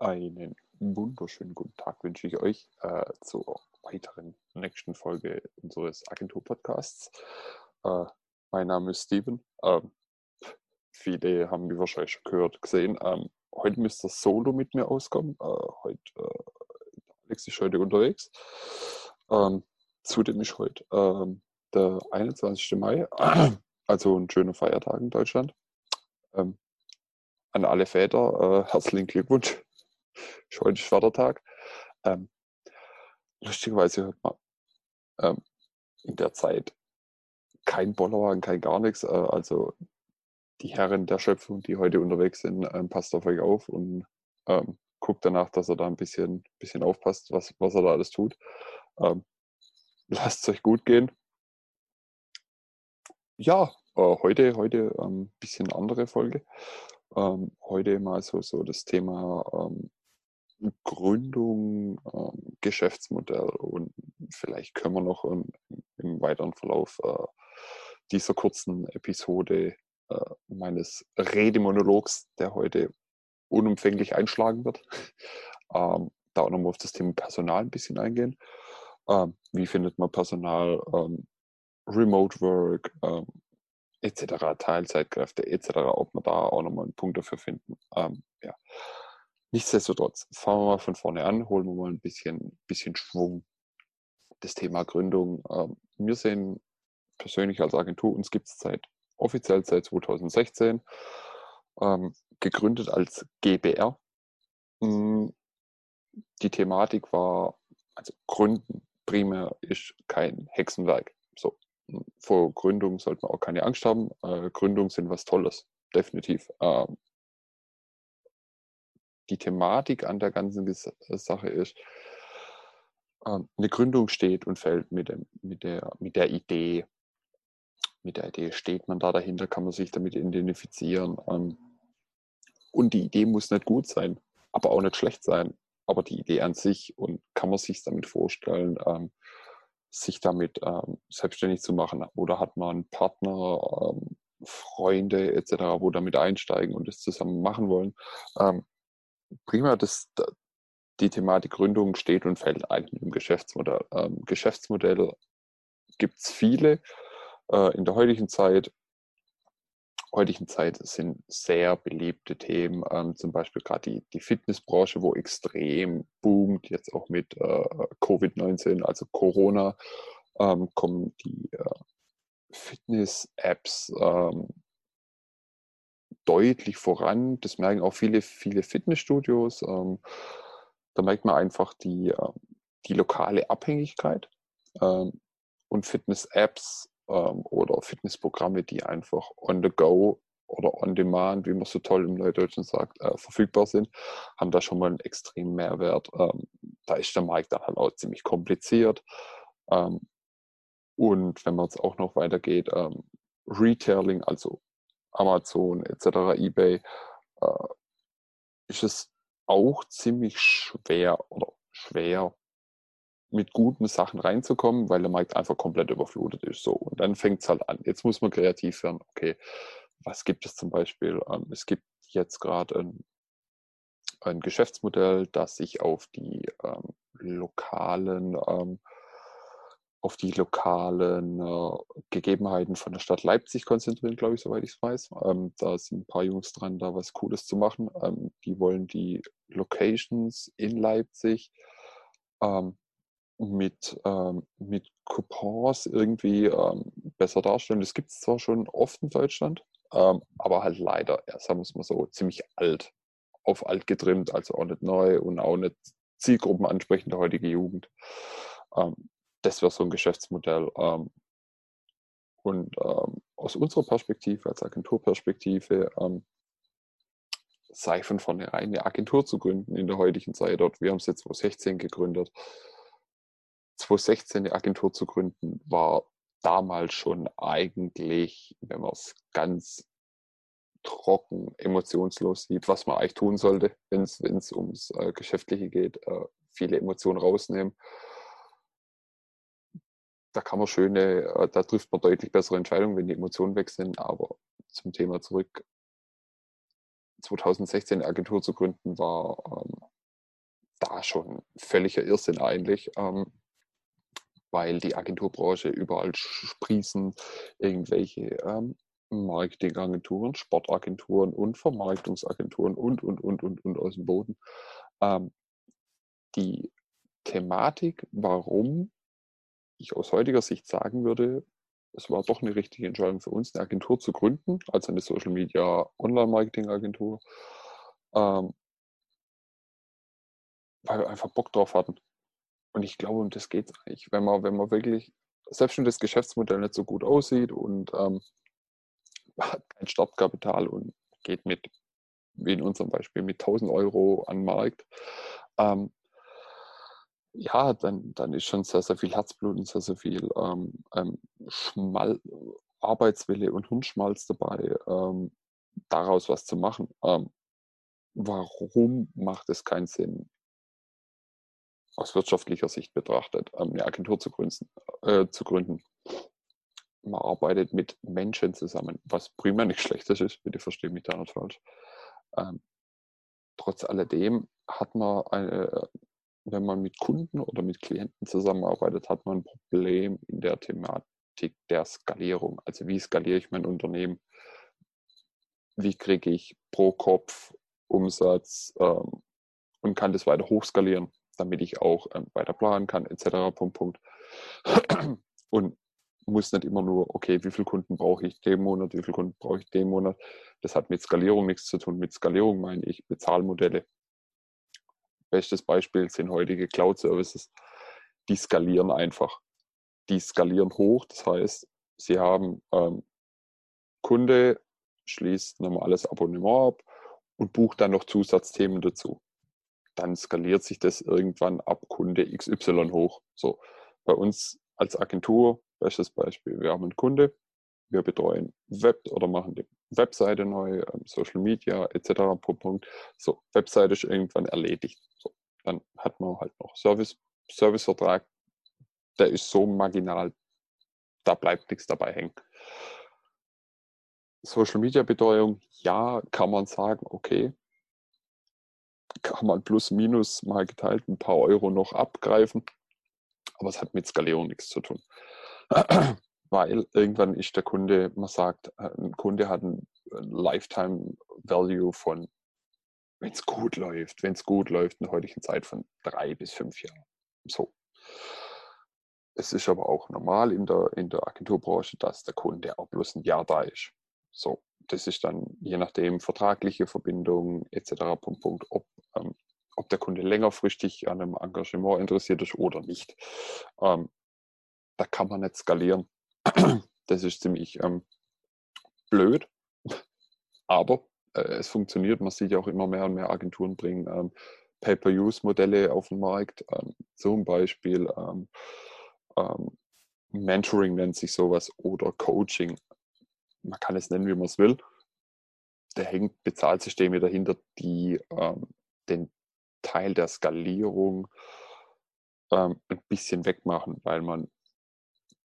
Einen wunderschönen guten Tag wünsche ich euch äh, zur weiteren nächsten Folge unseres Agentur-Podcasts. Äh, mein Name ist Steven. Ähm, viele haben mich wahrscheinlich schon gehört, gesehen. Ähm, heute müsste Solo mit mir auskommen. Äh, heute, äh, Alex ist heute unterwegs. Ähm, zudem ist heute ähm, der 21. Mai, also ein schöner Feiertag in Deutschland. Ähm, an alle Väter, äh, herzlichen Glückwunsch ist heute Vatertag. Ähm, lustigerweise hört man ähm, in der Zeit kein Bollerwagen, kein gar nichts. Äh, also die Herren der Schöpfung, die heute unterwegs sind, ähm, passt auf euch auf und ähm, guckt danach, dass er da ein bisschen, bisschen aufpasst, was, was er da alles tut. Ähm, lasst es euch gut gehen. Ja, äh, heute, heute ein ähm, bisschen andere Folge. Ähm, heute mal so, so das Thema ähm, Gründung, ähm, Geschäftsmodell und vielleicht können wir noch im, im weiteren Verlauf äh, dieser kurzen Episode äh, meines Redemonologs, der heute unumfänglich einschlagen wird, ähm, da auch nochmal auf das Thema Personal ein bisschen eingehen. Ähm, wie findet man Personal, ähm, Remote Work, ähm, etc., Teilzeitkräfte etc., ob wir da auch nochmal einen Punkt dafür finden. Ähm, ja. Nichtsdestotrotz, fangen wir mal von vorne an, holen wir mal ein bisschen, bisschen Schwung. Das Thema Gründung. Ähm, wir sehen persönlich als Agentur, uns gibt es seit offiziell seit 2016, ähm, gegründet als GBR. Hm, die Thematik war, also Gründen primär ist kein Hexenwerk. So, hm, vor Gründung sollte man auch keine Angst haben. Äh, Gründungen sind was Tolles, definitiv. Ähm, die Thematik an der ganzen äh, Sache ist, ähm, eine Gründung steht und fällt mit, dem, mit, der, mit der Idee. Mit der Idee steht man da dahinter, kann man sich damit identifizieren. Ähm, und die Idee muss nicht gut sein, aber auch nicht schlecht sein. Aber die Idee an sich und kann man sich damit vorstellen, ähm, sich damit selbstständig zu machen. Oder hat man einen Partner, Freunde etc., wo damit einsteigen und das zusammen machen wollen prima, dass die Thematik Gründung steht und fällt eigentlich dem Geschäftsmodell. Ähm, Geschäftsmodelle gibt es viele äh, in der heutigen Zeit. Heutigen Zeit sind sehr beliebte Themen, ähm, zum Beispiel gerade die, die Fitnessbranche, wo extrem boomt, jetzt auch mit äh, Covid-19, also Corona, ähm, kommen die äh, Fitness-Apps, ähm, deutlich voran. Das merken auch viele, viele Fitnessstudios. Ähm, da merkt man einfach die, äh, die lokale Abhängigkeit ähm, und Fitness-Apps ähm, oder Fitnessprogramme, die einfach on the go oder on demand, wie man so toll im Neudeutschen sagt, äh, verfügbar sind, haben da schon mal einen extremen Mehrwert. Ähm, da ist der Markt dann halt auch ziemlich kompliziert. Ähm, und wenn man jetzt auch noch weitergeht, ähm, Retailing, also Amazon etc., eBay, äh, ist es auch ziemlich schwer oder schwer mit guten Sachen reinzukommen, weil der Markt einfach komplett überflutet ist. So. Und dann fängt es halt an. Jetzt muss man kreativ werden. Okay, was gibt es zum Beispiel? Ähm, es gibt jetzt gerade ein, ein Geschäftsmodell, das sich auf die ähm, lokalen ähm, auf die lokalen äh, Gegebenheiten von der Stadt Leipzig konzentrieren, glaube ich, soweit ich es weiß. Ähm, da sind ein paar Jungs dran, da was Cooles zu machen. Ähm, die wollen die Locations in Leipzig ähm, mit, ähm, mit Coupons irgendwie ähm, besser darstellen. Das gibt es zwar schon oft in Deutschland, ähm, aber halt leider, ja, sagen wir es mal so, ziemlich alt, auf alt getrimmt, also auch nicht neu und auch nicht Zielgruppen ansprechend der heutige Jugend. Das wäre so ein Geschäftsmodell. Ähm, und ähm, aus unserer Perspektive, als Agenturperspektive, ähm, sei von vornherein eine Agentur zu gründen in der heutigen Zeit. Dort, wir haben es jetzt 2016 gegründet. 2016 eine Agentur zu gründen, war damals schon eigentlich, wenn man es ganz trocken, emotionslos sieht, was man eigentlich tun sollte, wenn es ums äh, Geschäftliche geht, äh, viele Emotionen rausnehmen da kann man schöne, äh, da trifft man deutlich bessere Entscheidungen, wenn die Emotionen weg sind. Aber zum Thema zurück. 2016 eine Agentur zu gründen war ähm, da schon völliger Irrsinn eigentlich, ähm, weil die Agenturbranche überall sprießen irgendwelche ähm, Marketingagenturen, Sportagenturen und Vermarktungsagenturen und, und, und, und, und aus dem Boden. Ähm, die Thematik, warum ich aus heutiger Sicht sagen würde, es war doch eine richtige Entscheidung für uns, eine Agentur zu gründen, also eine Social Media Online Marketing Agentur, ähm, weil wir einfach Bock drauf hatten. Und ich glaube, um das geht es eigentlich. Wenn man, wenn man wirklich, selbst wenn das Geschäftsmodell nicht so gut aussieht und ähm, hat kein Startkapital und geht mit, wie in unserem Beispiel, mit 1000 Euro an den Markt, ähm, ja, dann, dann ist schon sehr, sehr viel Herzblut und sehr, sehr viel ähm, ähm, Schmal Arbeitswille und Hirnschmalz dabei, ähm, daraus was zu machen. Ähm, warum macht es keinen Sinn, aus wirtschaftlicher Sicht betrachtet, ähm, eine Agentur zu gründen, äh, zu gründen? Man arbeitet mit Menschen zusammen, was prima nicht schlechtes ist, bitte verstehe mich da nicht falsch. Ähm, trotz alledem hat man eine, wenn man mit Kunden oder mit Klienten zusammenarbeitet, hat man ein Problem in der Thematik der Skalierung. Also wie skaliere ich mein Unternehmen? Wie kriege ich pro Kopf Umsatz ähm, und kann das weiter hochskalieren, damit ich auch ähm, weiter planen kann, etc. Punkt, Punkt. Und muss nicht immer nur, okay, wie viele Kunden brauche ich den Monat, wie viele Kunden brauche ich den Monat. Das hat mit Skalierung nichts zu tun. Mit Skalierung meine ich Bezahlmodelle. Bestes Beispiel sind heutige Cloud-Services. Die skalieren einfach. Die skalieren hoch. Das heißt, sie haben ähm, Kunde schließt normales Abonnement ab und bucht dann noch Zusatzthemen dazu. Dann skaliert sich das irgendwann ab Kunde XY hoch. So, bei uns als Agentur, bestes Beispiel, wir haben einen Kunde, wir betreuen Web oder machen die Webseite neu, ähm, Social Media etc. So, Webseite ist irgendwann erledigt. Dann hat man halt noch Service, Servicevertrag, der ist so marginal, da bleibt nichts dabei hängen. Social Media Betreuung, ja, kann man sagen, okay, kann man plus minus mal geteilt ein paar Euro noch abgreifen, aber es hat mit Skalierung nichts zu tun. Weil irgendwann ist der Kunde, man sagt, äh, ein Kunde hat ein Lifetime Value von, wenn es gut läuft, wenn es gut läuft, in der heutigen Zeit von drei bis fünf Jahren. So. Es ist aber auch normal in der, in der Agenturbranche, dass der Kunde auch bloß ein Jahr da ist. So, das ist dann je nachdem vertragliche Verbindungen etc. Punkt, Punkt, ob, ähm, ob der Kunde längerfristig an einem Engagement interessiert ist oder nicht. Ähm, da kann man nicht skalieren. Das ist ziemlich ähm, blöd, aber es funktioniert. Man sieht ja auch immer mehr und mehr Agenturen bringen ähm, Pay-per-Use-Modelle auf den Markt. Ähm, zum Beispiel ähm, ähm, Mentoring nennt sich sowas oder Coaching man kann es nennen, wie man es will. Da hängt Bezahlsysteme dahinter, die ähm, den Teil der Skalierung ein bisschen wegmachen, weil man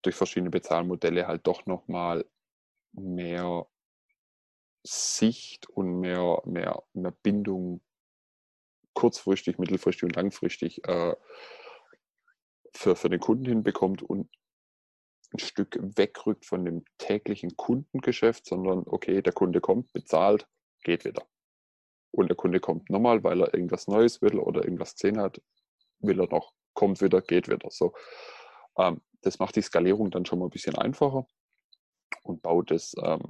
durch verschiedene Bezahlmodelle halt doch nochmal mehr Sicht und mehr, mehr, mehr Bindung kurzfristig, mittelfristig und langfristig äh, für, für den Kunden hinbekommt und ein Stück wegrückt von dem täglichen Kundengeschäft, sondern okay, der Kunde kommt, bezahlt, geht wieder. Und der Kunde kommt nochmal, weil er irgendwas Neues will oder irgendwas gesehen hat, will er noch, kommt wieder, geht wieder. So, ähm, das macht die Skalierung dann schon mal ein bisschen einfacher und baut das, ähm,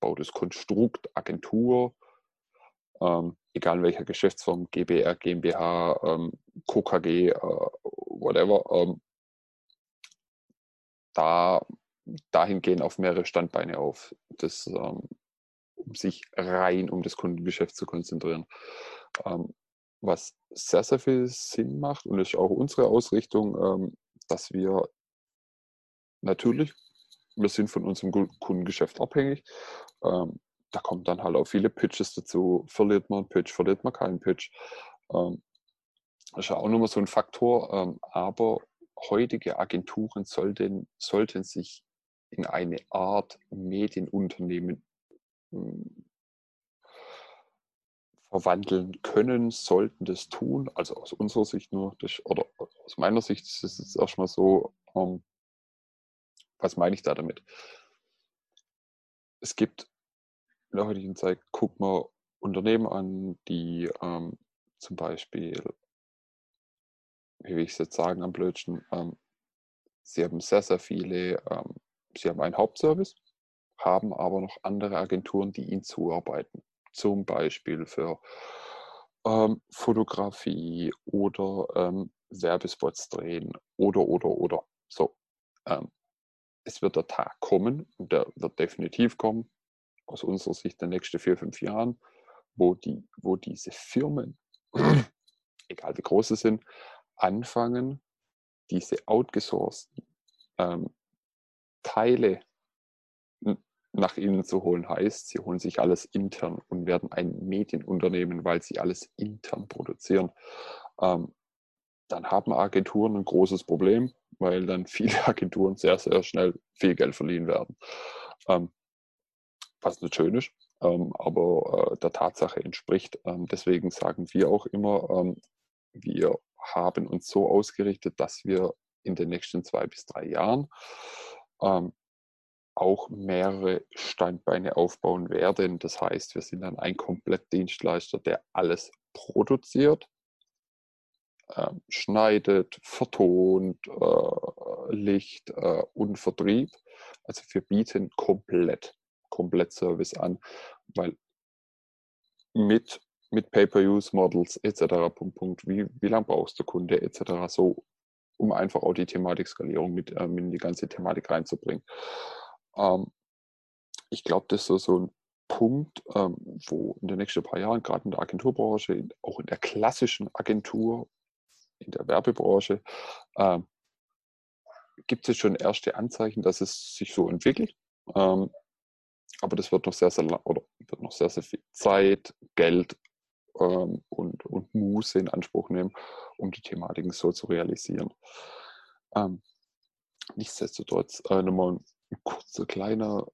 baut das Konstrukt Agentur, ähm, egal in welcher Geschäftsform, GBR, GmbH, ähm, KKG, äh, whatever, ähm, da dahingehend auf mehrere Standbeine auf, das, ähm, um sich rein um das Kundengeschäft zu konzentrieren. Ähm, was sehr, sehr viel Sinn macht und ist auch unsere Ausrichtung, dass wir natürlich, wir sind von unserem Kundengeschäft abhängig. Ähm, da kommen dann halt auch viele Pitches dazu. Verliert man einen Pitch, verliert man keinen Pitch. Ähm, das ist ja auch nochmal so ein Faktor. Ähm, aber heutige Agenturen sollten, sollten sich in eine Art Medienunternehmen hm, verwandeln können, sollten das tun. Also aus unserer Sicht nur, das, oder aus meiner Sicht ist es erstmal so, ähm, was meine ich da damit? Es gibt in der heutigen Zeit, guck mal Unternehmen an, die ähm, zum Beispiel, wie will ich es jetzt sagen am blödsten, ähm, sie haben sehr, sehr viele, ähm, sie haben einen Hauptservice, haben aber noch andere Agenturen, die ihnen zuarbeiten. Zum Beispiel für ähm, Fotografie oder ähm, Werbespots drehen oder, oder, oder. So, ähm, es wird der Tag kommen und der wird definitiv kommen, aus unserer Sicht den nächsten vier, fünf Jahren, wo, die, wo diese Firmen, egal wie groß sie sind, anfangen, diese outgesourcten ähm, Teile nach innen zu holen. Heißt, sie holen sich alles intern und werden ein Medienunternehmen, weil sie alles intern produzieren. Ähm, dann haben Agenturen ein großes Problem, weil dann viele Agenturen sehr, sehr schnell viel Geld verliehen werden. Ähm, was nicht schön ist, ähm, aber äh, der Tatsache entspricht. Ähm, deswegen sagen wir auch immer, ähm, wir haben uns so ausgerichtet, dass wir in den nächsten zwei bis drei Jahren ähm, auch mehrere Standbeine aufbauen werden. Das heißt, wir sind dann ein Komplettdienstleister, der alles produziert, äh, schneidet, vertont, äh, Licht äh, und Vertrieb. Also wir bieten komplett, komplett Service an, weil mit, mit Pay-per-Use-Models etc. Punkt, Punkt, wie, wie lange brauchst du Kunde etc. So, um einfach auch die Thematik-Skalierung mit, äh, in die ganze Thematik reinzubringen. Ähm, ich glaube, das ist so, so ein Punkt, ähm, wo in den nächsten paar Jahren, gerade in der Agenturbranche, auch in der klassischen Agentur, in der Werbebranche, ähm, gibt es schon erste Anzeichen, dass es sich so entwickelt. Ähm, aber das wird noch sehr, sehr lang oder wird noch sehr, sehr viel Zeit, Geld ähm, und, und Muße in Anspruch nehmen, um die Thematiken so zu realisieren. Ähm, nichtsdestotrotz äh, nochmal ein kurzer kleiner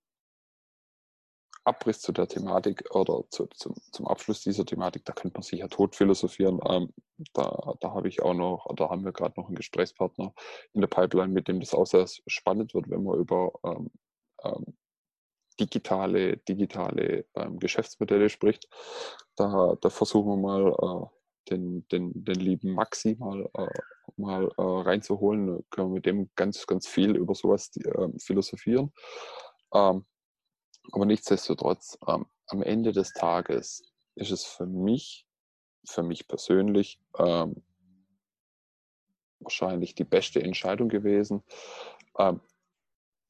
Abriss zu der Thematik oder zu, zum, zum Abschluss dieser Thematik, da könnte man sich ja tot philosophieren. Ähm, da da habe ich auch noch, da haben wir gerade noch einen Gesprächspartner in der Pipeline, mit dem das auch sehr spannend wird, wenn man über ähm, ähm, digitale, digitale ähm, Geschäftsmodelle spricht. Da, da versuchen wir mal äh, den, den, den lieben Maxi mal, äh, mal äh, reinzuholen. Können wir mit dem ganz, ganz viel über sowas ähm, philosophieren. Ähm, aber nichtsdestotrotz, ähm, am Ende des Tages ist es für mich, für mich persönlich, ähm, wahrscheinlich die beste Entscheidung gewesen. Ähm,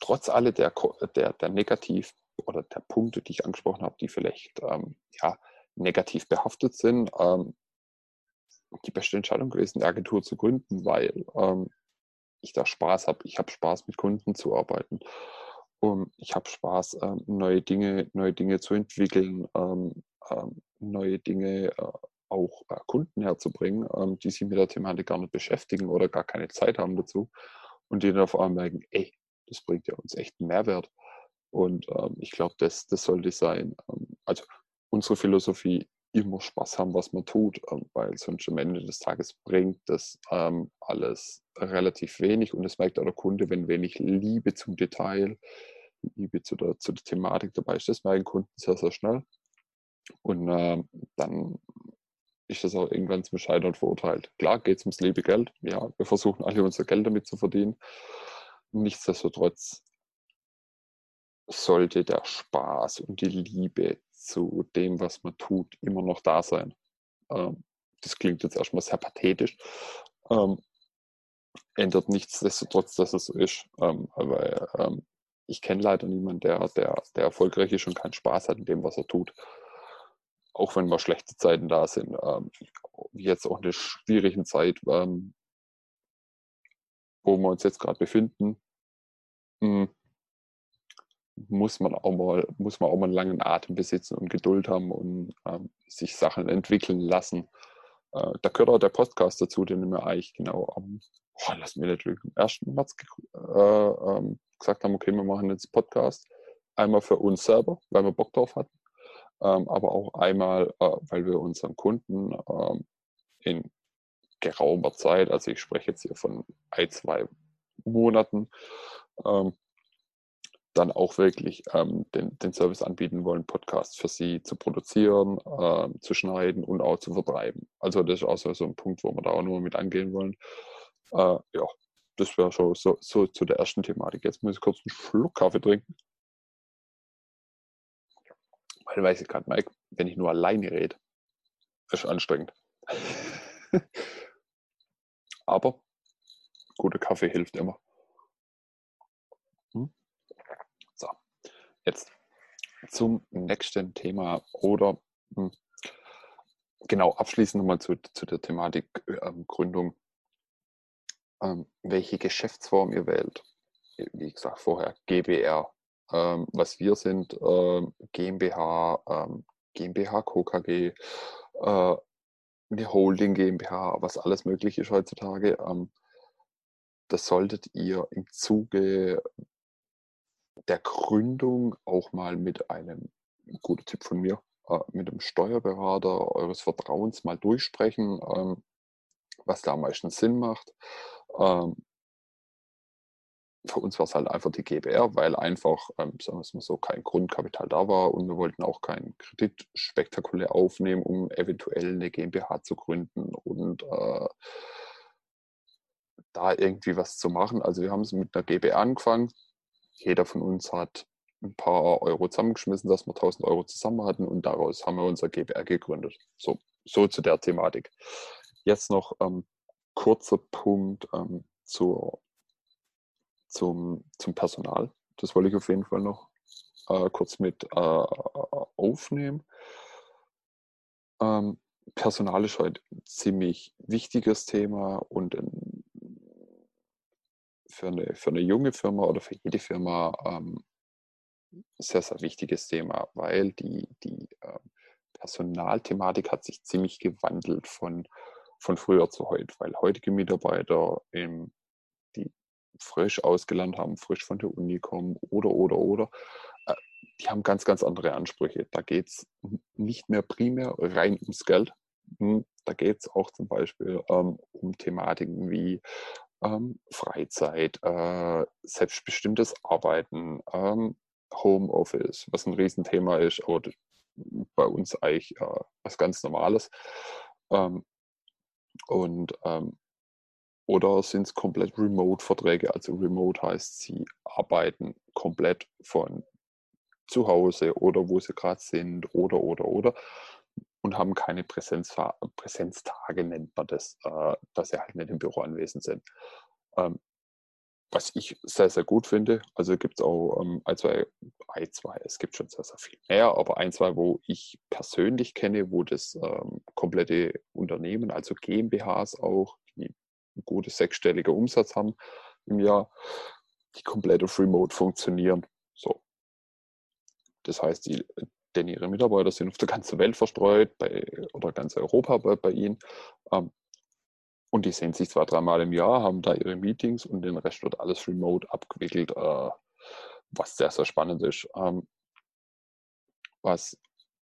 trotz alle der, der, der Negativ- oder der Punkte, die ich angesprochen habe, die vielleicht ähm, ja, negativ behaftet sind, ähm, die beste Entscheidung gewesen, eine Agentur zu gründen, weil ähm, ich da Spaß habe. Ich habe Spaß, mit Kunden zu arbeiten. Und ich habe Spaß, ähm, neue Dinge, neue Dinge zu entwickeln, ähm, ähm, neue Dinge äh, auch äh, Kunden herzubringen, ähm, die sich mit der Thematik gar nicht beschäftigen oder gar keine Zeit haben dazu und die dann auf einmal merken, ey, das bringt ja uns echt einen Mehrwert. Und ähm, ich glaube, das, das sollte sein. Ähm, also unsere Philosophie immer Spaß haben, was man tut, ähm, weil sonst am Ende des Tages bringt das ähm, alles relativ wenig und es merkt auch der Kunde, wenn wenig Liebe zum Detail, Liebe zu der, zu der Thematik dabei ist, das merken Kunden sehr, sehr schnell. Und äh, dann ist das auch irgendwann zum Scheitern verurteilt. Klar geht es ums liebe Geld. Ja, wir versuchen alle unser Geld damit zu verdienen. Nichtsdestotrotz sollte der Spaß und die Liebe zu dem, was man tut, immer noch da sein. Ähm, das klingt jetzt erstmal sehr pathetisch. Ähm, ändert nichtsdestotrotz, dass es so ist. Ähm, weil ähm, ich kenne leider niemanden, der, der, der erfolgreich ist und keinen Spaß hat in dem, was er tut. Auch wenn mal schlechte Zeiten da sind. Ähm, jetzt auch in der schwierigen Zeit, ähm, wo wir uns jetzt gerade befinden. Mh, hm, muss man auch mal, muss man auch mal einen langen Atem besitzen und Geduld haben und ähm, sich Sachen entwickeln lassen. Äh, da gehört auch der Podcast dazu, den wir eigentlich genau am, oh, lass mich nicht lügen, 1. März äh, ähm, gesagt haben, okay, wir machen jetzt Podcast. Einmal für uns selber, weil wir Bock drauf hatten. ähm, aber auch einmal, äh, weil wir unseren Kunden ähm, in geraumer Zeit, also ich spreche jetzt hier von ein, zwei Monaten, ähm, dann auch wirklich ähm, den, den Service anbieten wollen, Podcasts für sie zu produzieren, äh, zu schneiden und auch zu vertreiben. Also das ist auch so, ein Punkt, wo wir da auch nur mit angehen wollen. Äh, ja, das wäre schon so, so zu der ersten Thematik. Jetzt muss ich kurz einen Schluck Kaffee trinken. Weil weiß ich gerade, Mike, wenn ich nur alleine rede, ist anstrengend. Aber guter Kaffee hilft immer. Hm? So, jetzt zum nächsten Thema oder hm, genau abschließend nochmal zu, zu der Thematik ähm, Gründung. Ähm, welche Geschäftsform ihr wählt. Wie gesagt vorher, GBR. Ähm, was wir sind, ähm, GmbH, ähm, GmbH, KKG, äh, eine Holding GmbH, was alles möglich ist heutzutage. Ähm, das solltet ihr im Zuge der Gründung auch mal mit einem, guter Tipp von mir, äh, mit einem Steuerberater eures Vertrauens mal durchsprechen, ähm, was da am meisten Sinn macht. Ähm, für uns war es halt einfach die GBR, weil einfach, ähm, sagen wir es mal so, kein Grundkapital da war und wir wollten auch keinen Kredit spektakulär aufnehmen, um eventuell eine GmbH zu gründen und äh, da irgendwie was zu machen. Also wir haben es mit einer GBR angefangen. Jeder von uns hat ein paar Euro zusammengeschmissen, dass wir 1000 Euro zusammen hatten und daraus haben wir unser GBR gegründet. So, so zu der Thematik. Jetzt noch ähm, kurzer Punkt ähm, zur zum, zum Personal. Das wollte ich auf jeden Fall noch äh, kurz mit äh, aufnehmen. Ähm, Personal ist heute ein ziemlich wichtiges Thema und ein, für, eine, für eine junge Firma oder für jede Firma ähm, sehr, sehr wichtiges Thema, weil die, die äh, Personalthematik hat sich ziemlich gewandelt von, von früher zu heute, weil heutige Mitarbeiter im frisch ausgelernt haben, frisch von der Uni kommen oder, oder, oder, äh, die haben ganz, ganz andere Ansprüche. Da geht es nicht mehr primär rein ums Geld. Hm, da geht es auch zum Beispiel ähm, um Thematiken wie ähm, Freizeit, äh, selbstbestimmtes Arbeiten, ähm, Homeoffice, was ein Riesenthema ist, oder bei uns eigentlich äh, was ganz Normales. Ähm, und ähm, oder sind es komplett Remote-Verträge? Also Remote heißt, sie arbeiten komplett von zu Hause oder wo sie gerade sind oder, oder, oder und haben keine Präsenz, Präsenztage, nennt man das, äh, dass sie halt nicht im Büro anwesend sind. Ähm, was ich sehr, sehr gut finde, also gibt es auch ähm, ein, zwei, ein, zwei, es gibt schon sehr, sehr viel mehr, aber ein, zwei, wo ich persönlich kenne, wo das ähm, komplette Unternehmen, also GmbHs auch, die ein gutes sechsstelliger Umsatz haben im Jahr, die komplett auf Remote funktionieren. So. Das heißt, die, denn ihre Mitarbeiter sind auf der ganzen Welt verstreut bei, oder ganz Europa bei, bei ihnen. Ähm, und die sehen sich zwar dreimal im Jahr, haben da ihre Meetings und den Rest wird alles remote abgewickelt, äh, was sehr, sehr spannend ist. Ähm, was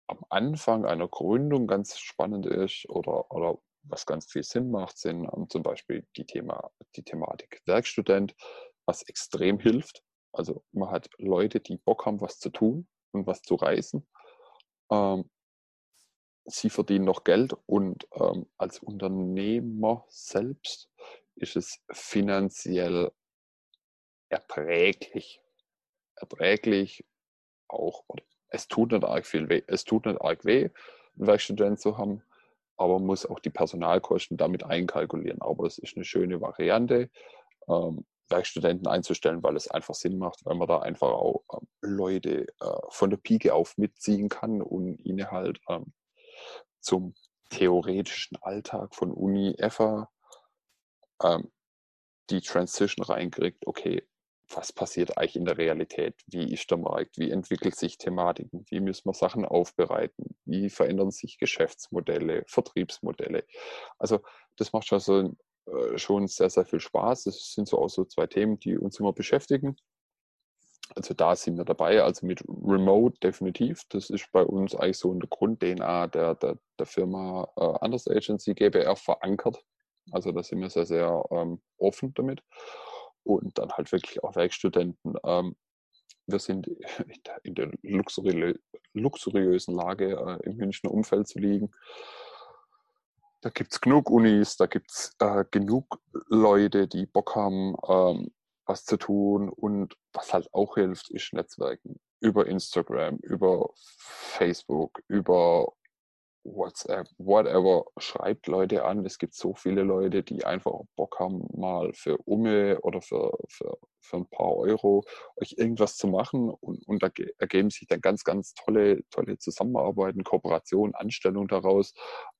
am Anfang einer Gründung ganz spannend ist oder, oder was ganz viel Sinn macht, sind ähm, zum Beispiel die, Thema, die Thematik Werkstudent, was extrem hilft. Also man hat Leute, die Bock haben, was zu tun und was zu reisen. Ähm, sie verdienen noch Geld und ähm, als Unternehmer selbst ist es finanziell erträglich. Erträglich auch, es tut nicht arg viel weh, es tut nicht arg weh, einen Werkstudent zu haben aber man muss auch die Personalkosten damit einkalkulieren. Aber es ist eine schöne Variante, ähm, Werkstudenten einzustellen, weil es einfach Sinn macht, weil man da einfach auch ähm, Leute äh, von der Pike auf mitziehen kann und ihnen halt ähm, zum theoretischen Alltag von Uni EFA ähm, die Transition reinkriegt, okay, was passiert eigentlich in der Realität? Wie ist der Markt? Wie entwickelt sich Thematiken? Wie müssen wir Sachen aufbereiten? Wie verändern sich Geschäftsmodelle, Vertriebsmodelle? Also das macht schon, so, äh, schon sehr, sehr viel Spaß. Das sind so auch so zwei Themen, die uns immer beschäftigen. Also da sind wir dabei, also mit Remote definitiv. Das ist bei uns eigentlich so in der Grund-DNA der, der, der Firma äh, Anders Agency GBR verankert. Also da sind wir sehr, sehr ähm, offen damit. Und dann halt wirklich auch Werkstudenten. Ähm, wir sind in der luxuri luxuriösen Lage, äh, im Münchner Umfeld zu liegen. Da gibt es genug Unis, da gibt es äh, genug Leute, die Bock haben, ähm, was zu tun. Und was halt auch hilft, ist Netzwerken über Instagram, über Facebook, über WhatsApp, whatever, schreibt Leute an. Es gibt so viele Leute, die einfach Bock haben, mal für Umme oder für, für, für ein paar Euro euch irgendwas zu machen und, und da ergeben sich dann ganz, ganz tolle, tolle Zusammenarbeiten, Kooperation, Anstellung daraus.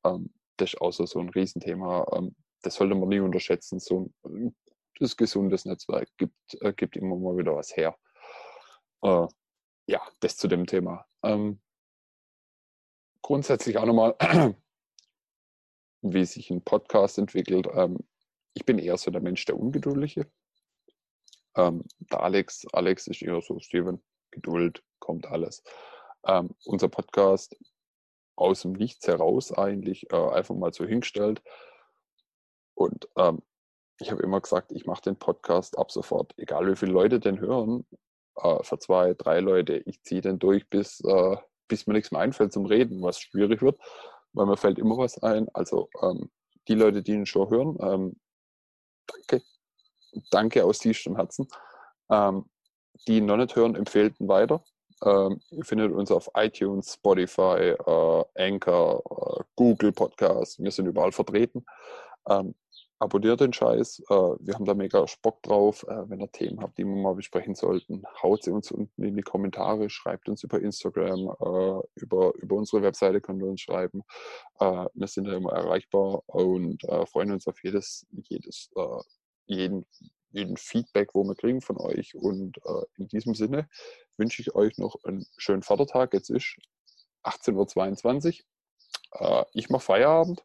Ähm, das ist auch so, ein Riesenthema. Ähm, das sollte man nie unterschätzen. So ein das gesundes Netzwerk gibt, äh, gibt immer mal wieder was her. Äh, ja, das zu dem Thema. Ähm, grundsätzlich auch nochmal, wie sich ein Podcast entwickelt. Ähm, ich bin eher so der Mensch, der Ungeduldige. Ähm, der Alex, Alex ist eher so, Steven, Geduld, kommt alles. Ähm, unser Podcast aus dem Nichts heraus eigentlich äh, einfach mal so hingestellt. Und ähm, ich habe immer gesagt, ich mache den Podcast ab sofort, egal wie viele Leute den hören, äh, für zwei, drei Leute. Ich ziehe den durch, bis, äh, bis mir nichts mehr einfällt zum Reden, was schwierig wird, weil mir fällt immer was ein. Also ähm, die Leute, die ihn schon hören, ähm, danke. Danke aus tiefstem Herzen. Ähm, die ihn noch nicht hören, empfehlt ihn weiter. Ähm, ihr findet uns auf iTunes, Spotify, äh, Anchor, äh, Google Podcasts. Wir sind überall vertreten. Ähm, abonniert den Scheiß. Äh, wir haben da mega Spock drauf. Äh, wenn ihr Themen habt, die wir mal besprechen sollten, haut sie uns unten in die Kommentare, schreibt uns über Instagram, äh, über, über unsere Webseite könnt ihr uns schreiben. wir sind da immer erreichbar und freuen uns auf jedes, jedes, jeden, jeden Feedback, wo wir kriegen von euch. Und in diesem Sinne wünsche ich euch noch einen schönen Vatertag. Jetzt ist 18.22 Uhr. ich mache Feierabend.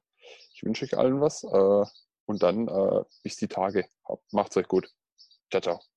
Ich wünsche euch allen was. Und dann äh, bis die Tage. Macht's euch gut. Ciao, ciao.